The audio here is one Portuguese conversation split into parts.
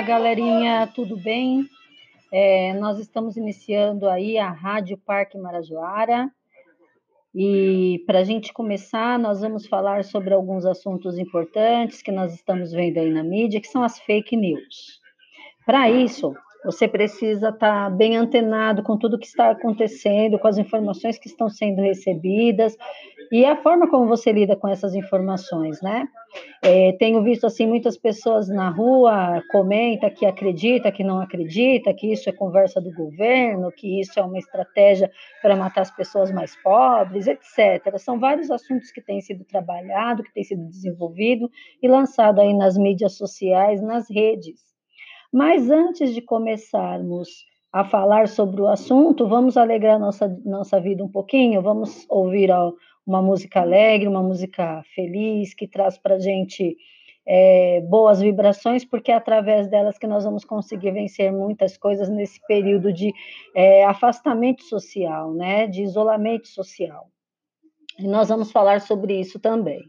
Olá, galerinha, tudo bem? É, nós estamos iniciando aí a Rádio Parque Marajoara. E para a gente começar, nós vamos falar sobre alguns assuntos importantes que nós estamos vendo aí na mídia, que são as fake news. Para isso, você precisa estar tá bem antenado com tudo que está acontecendo, com as informações que estão sendo recebidas e a forma como você lida com essas informações, né? É, tenho visto assim muitas pessoas na rua comenta que acredita, que não acredita, que isso é conversa do governo, que isso é uma estratégia para matar as pessoas mais pobres, etc. São vários assuntos que têm sido trabalhado, que têm sido desenvolvido e lançado aí nas mídias sociais, nas redes. Mas antes de começarmos a falar sobre o assunto, vamos alegrar nossa, nossa vida um pouquinho, vamos ouvir uma música alegre, uma música feliz, que traz para a gente é, boas vibrações, porque é através delas que nós vamos conseguir vencer muitas coisas nesse período de é, afastamento social, né, de isolamento social. E nós vamos falar sobre isso também.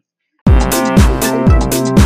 Então,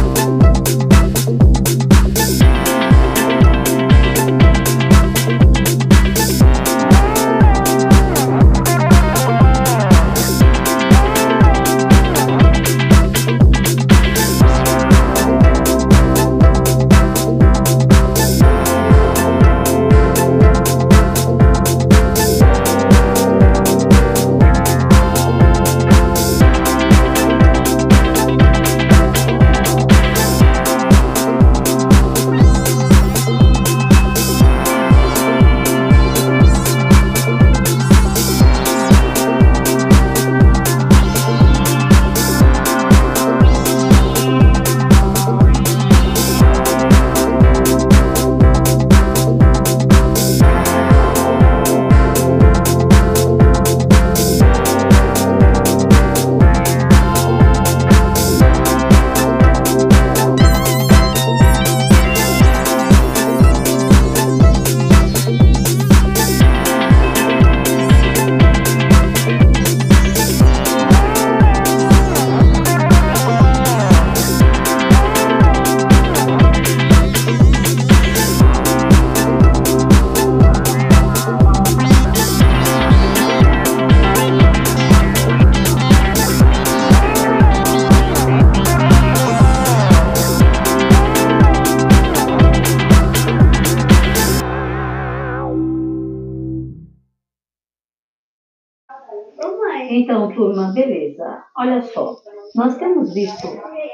beleza. Olha só, nós temos visto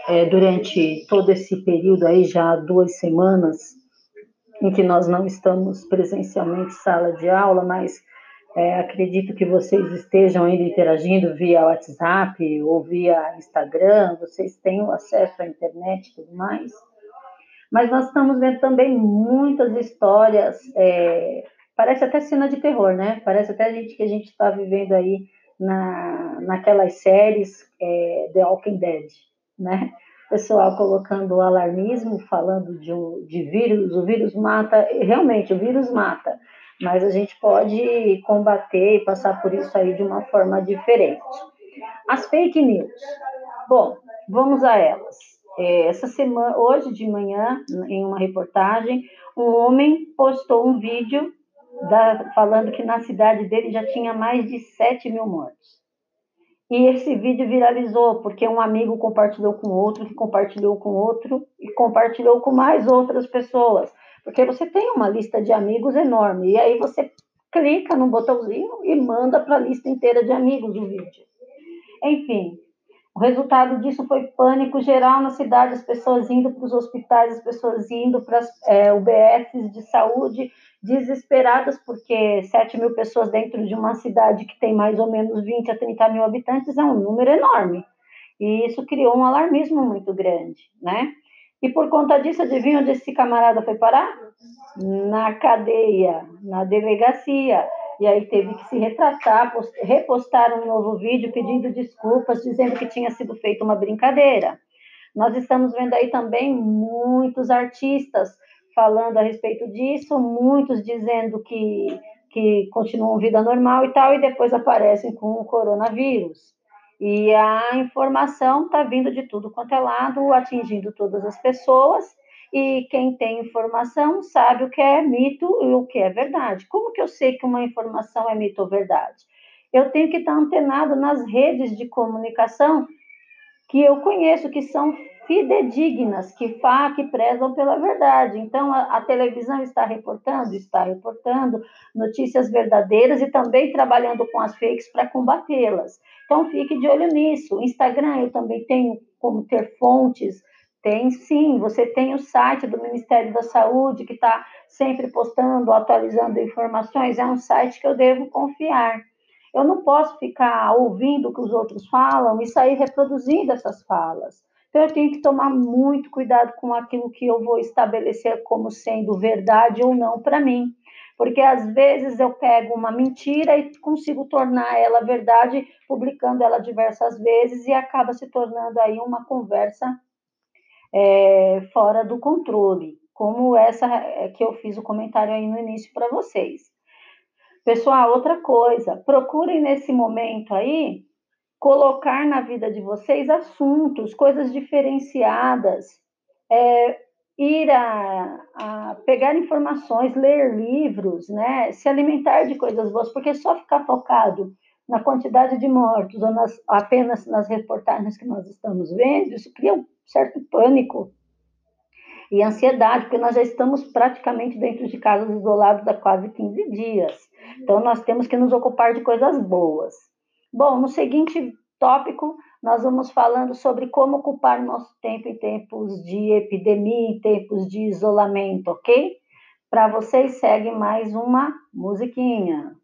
é, durante todo esse período aí, já duas semanas, em que nós não estamos presencialmente sala de aula, mas é, acredito que vocês estejam ainda interagindo via WhatsApp ou via Instagram, vocês têm acesso à internet e tudo mais. Mas nós estamos vendo também muitas histórias, é, parece até cena de terror, né? Parece até gente que a gente está vivendo aí na, naquelas séries é, The Walking Dead, né? Pessoal colocando alarmismo, falando de, de vírus, o vírus mata, realmente o vírus mata, mas a gente pode combater e passar por isso aí de uma forma diferente. As fake news. Bom, vamos a elas. É, essa semana, hoje de manhã, em uma reportagem, um homem postou um vídeo da, falando que na cidade dele já tinha mais de 7 mil mortos. E esse vídeo viralizou, porque um amigo compartilhou com outro, que compartilhou com outro, e compartilhou com mais outras pessoas. Porque você tem uma lista de amigos enorme, e aí você clica no botãozinho e manda para a lista inteira de amigos o vídeo. Enfim, o resultado disso foi pânico geral na cidade, as pessoas indo para os hospitais, as pessoas indo para as é, de saúde, desesperadas, porque 7 mil pessoas dentro de uma cidade que tem mais ou menos 20 a 30 mil habitantes é um número enorme. E isso criou um alarmismo muito grande, né? E por conta disso, adivinha onde esse camarada foi parar? Na cadeia, na delegacia. E aí teve que se retratar, repostar um novo vídeo pedindo desculpas, dizendo que tinha sido feita uma brincadeira. Nós estamos vendo aí também muitos artistas falando a respeito disso, muitos dizendo que, que continuam vida normal e tal, e depois aparecem com o coronavírus. E a informação está vindo de tudo quanto é lado, atingindo todas as pessoas, e quem tem informação sabe o que é mito e o que é verdade. Como que eu sei que uma informação é mito ou verdade? Eu tenho que estar antenado nas redes de comunicação que eu conheço, que são fidedignas, que, fa, que prezam pela verdade. Então, a, a, televisão está reportando? Está reportando notícias verdadeiras e também trabalhando com as fakes para combatê-las. Então, fique de olho nisso. Instagram, eu também tenho como ter fontes. Tem sim, você tem o site do Ministério da Saúde, que está sempre postando, atualizando informações. É um site que eu devo confiar. Eu não posso ficar ouvindo o que os outros falam e sair reproduzindo essas falas. Então, eu tenho que tomar muito cuidado com aquilo que eu vou estabelecer como sendo verdade ou não para mim. Porque às vezes eu pego uma mentira e consigo tornar ela verdade, publicando ela diversas vezes, e acaba se tornando aí uma conversa é, fora do controle, como essa é, que eu fiz o comentário aí no início para vocês. Pessoal, outra coisa, procurem nesse momento aí colocar na vida de vocês assuntos, coisas diferenciadas, é, ir a, a, pegar informações, ler livros, né, se alimentar de coisas boas, porque só ficar focado na quantidade de mortos ou nas, apenas nas reportagens que nós estamos vendo, isso cria um certo pânico e ansiedade, porque nós já estamos praticamente dentro de casas isolados há quase 15 dias. Então, nós temos que nos ocupar de coisas boas. Bom, no seguinte tópico, nós vamos falando sobre como ocupar nosso tempo em tempos de epidemia, em tempos de isolamento, ok? Para vocês, segue mais uma musiquinha.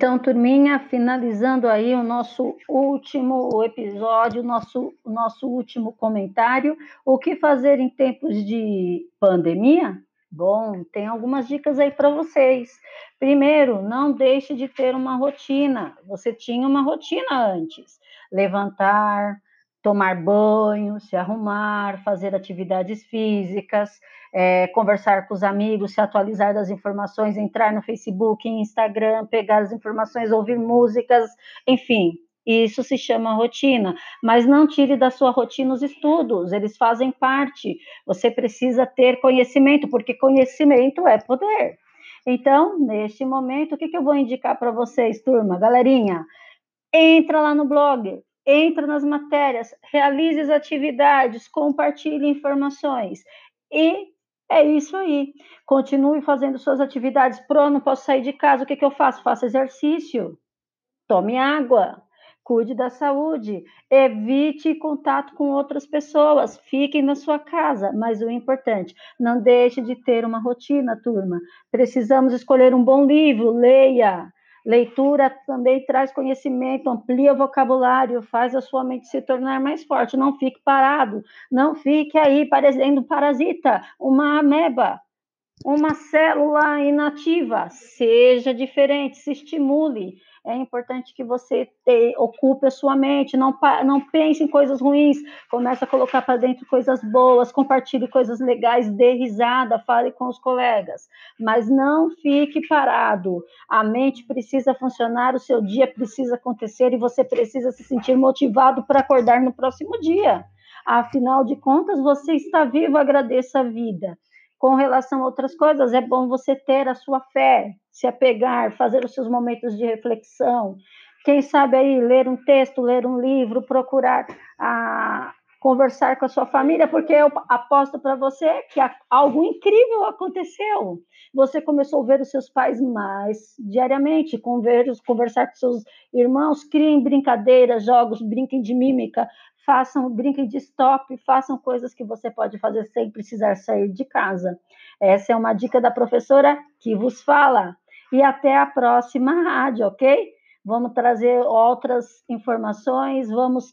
Então, turminha, finalizando aí o nosso último episódio, nosso, nosso último comentário. O que fazer em tempos de pandemia? Bom, tem algumas dicas aí para vocês. Primeiro, não deixe de ter uma rotina. Você tinha uma rotina antes. Levantar, tomar banho, se arrumar, fazer atividades físicas, é, conversar com os amigos, se atualizar das informações, entrar no Facebook, Instagram, pegar as informações, ouvir músicas, enfim, Isso se chama rotina, mas não tire da sua rotina os estudos, eles fazem parte. Você precisa ter conhecimento, porque conhecimento é poder. Então, neste momento, o que, que eu vou indicar para vocês, turma? Galerinha, entra lá no blog, entra nas matérias, realize as atividades, compartilhe informações. E é isso aí. Continue fazendo suas atividades. Pro, não posso sair de casa. O que, que eu faço? Faça exercício. Tome água cuide da saúde, evite contato com outras pessoas, fiquem na sua casa, mas o importante, não deixe de ter uma rotina, turma. Precisamos escolher um bom livro, leia. Leitura também traz conhecimento, amplia o vocabulário, faz a sua mente se tornar mais forte. Não fique parado, não fique aí parecendo um parasita, uma ameba, uma célula inativa. Seja diferente, se estimule é importante que você ocupe a sua mente, não, não pense em coisas ruins, comece a colocar para dentro coisas boas, compartilhe coisas legais, dê risada, fale com os colegas, mas não fique parado. A mente precisa funcionar, o seu dia precisa acontecer e você precisa se sentir motivado para acordar no próximo dia. Afinal de contas, você está vivo, agradeça a vida com relação a outras coisas, é bom você ter a sua fé, se apegar, fazer os seus momentos de reflexão. Quem sabe aí ler um texto, ler um livro, procurar a, conversar com a sua família, porque eu aposto para você que algo incrível aconteceu. Você começou a ver os seus pais mais diariamente, conversar com seus irmãos, criem brincadeiras, jogos, brinquem de mímica, façam, brinquem de stop, façam coisas que você pode fazer sem precisar sair de casa. Essa é uma dica da professora que vos fala. E até a próxima rádio, ok? Vamos trazer outras informações, vamos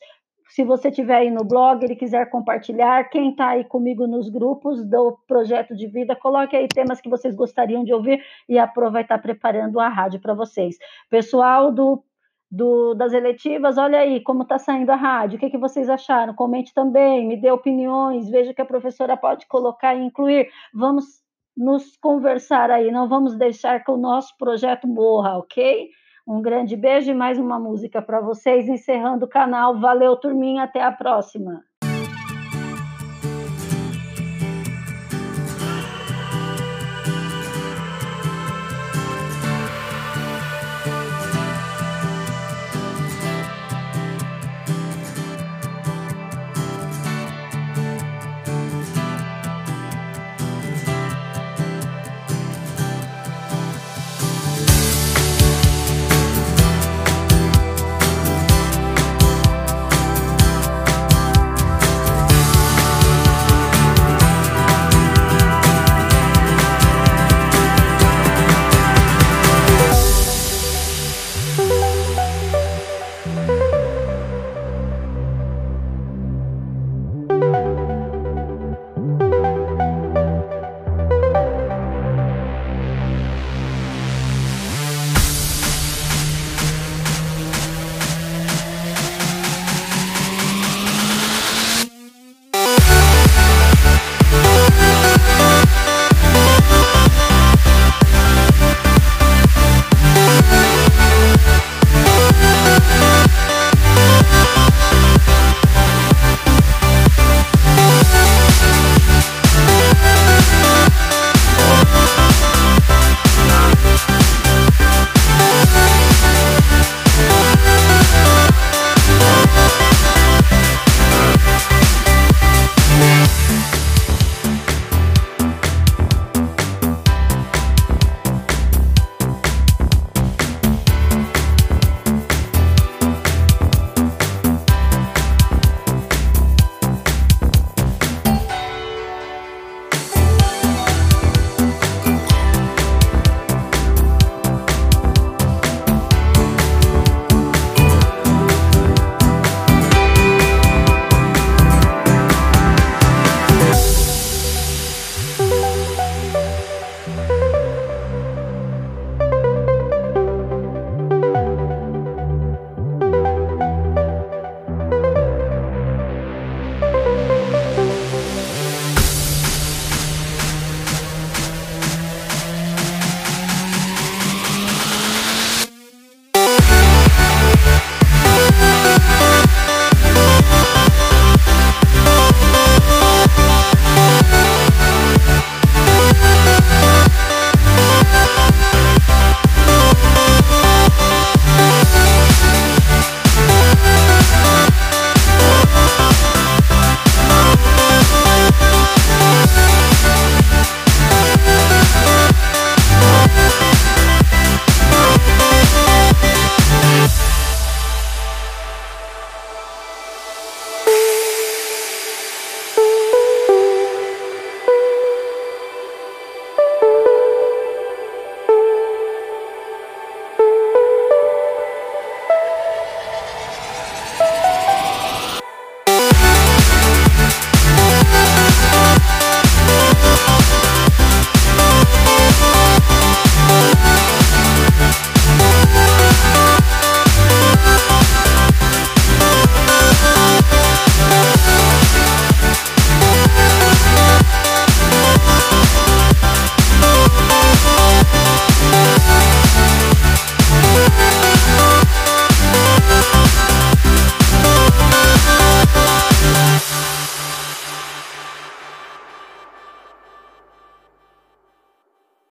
se você tiver aí no blog, ele quiser compartilhar, quem está aí comigo nos grupos do projeto de vida, coloque aí temas que vocês gostariam de ouvir e a Pro vai estar tá preparando a rádio para vocês. Pessoal do do, das eletivas, olha aí como está saindo a rádio, o que, que vocês acharam? Comente também, me dê opiniões, veja que a professora pode colocar e incluir. Vamos nos conversar aí, não vamos deixar que o nosso projeto morra, ok? Um grande beijo e mais uma música para vocês, encerrando o canal. Valeu, turminha, até a próxima.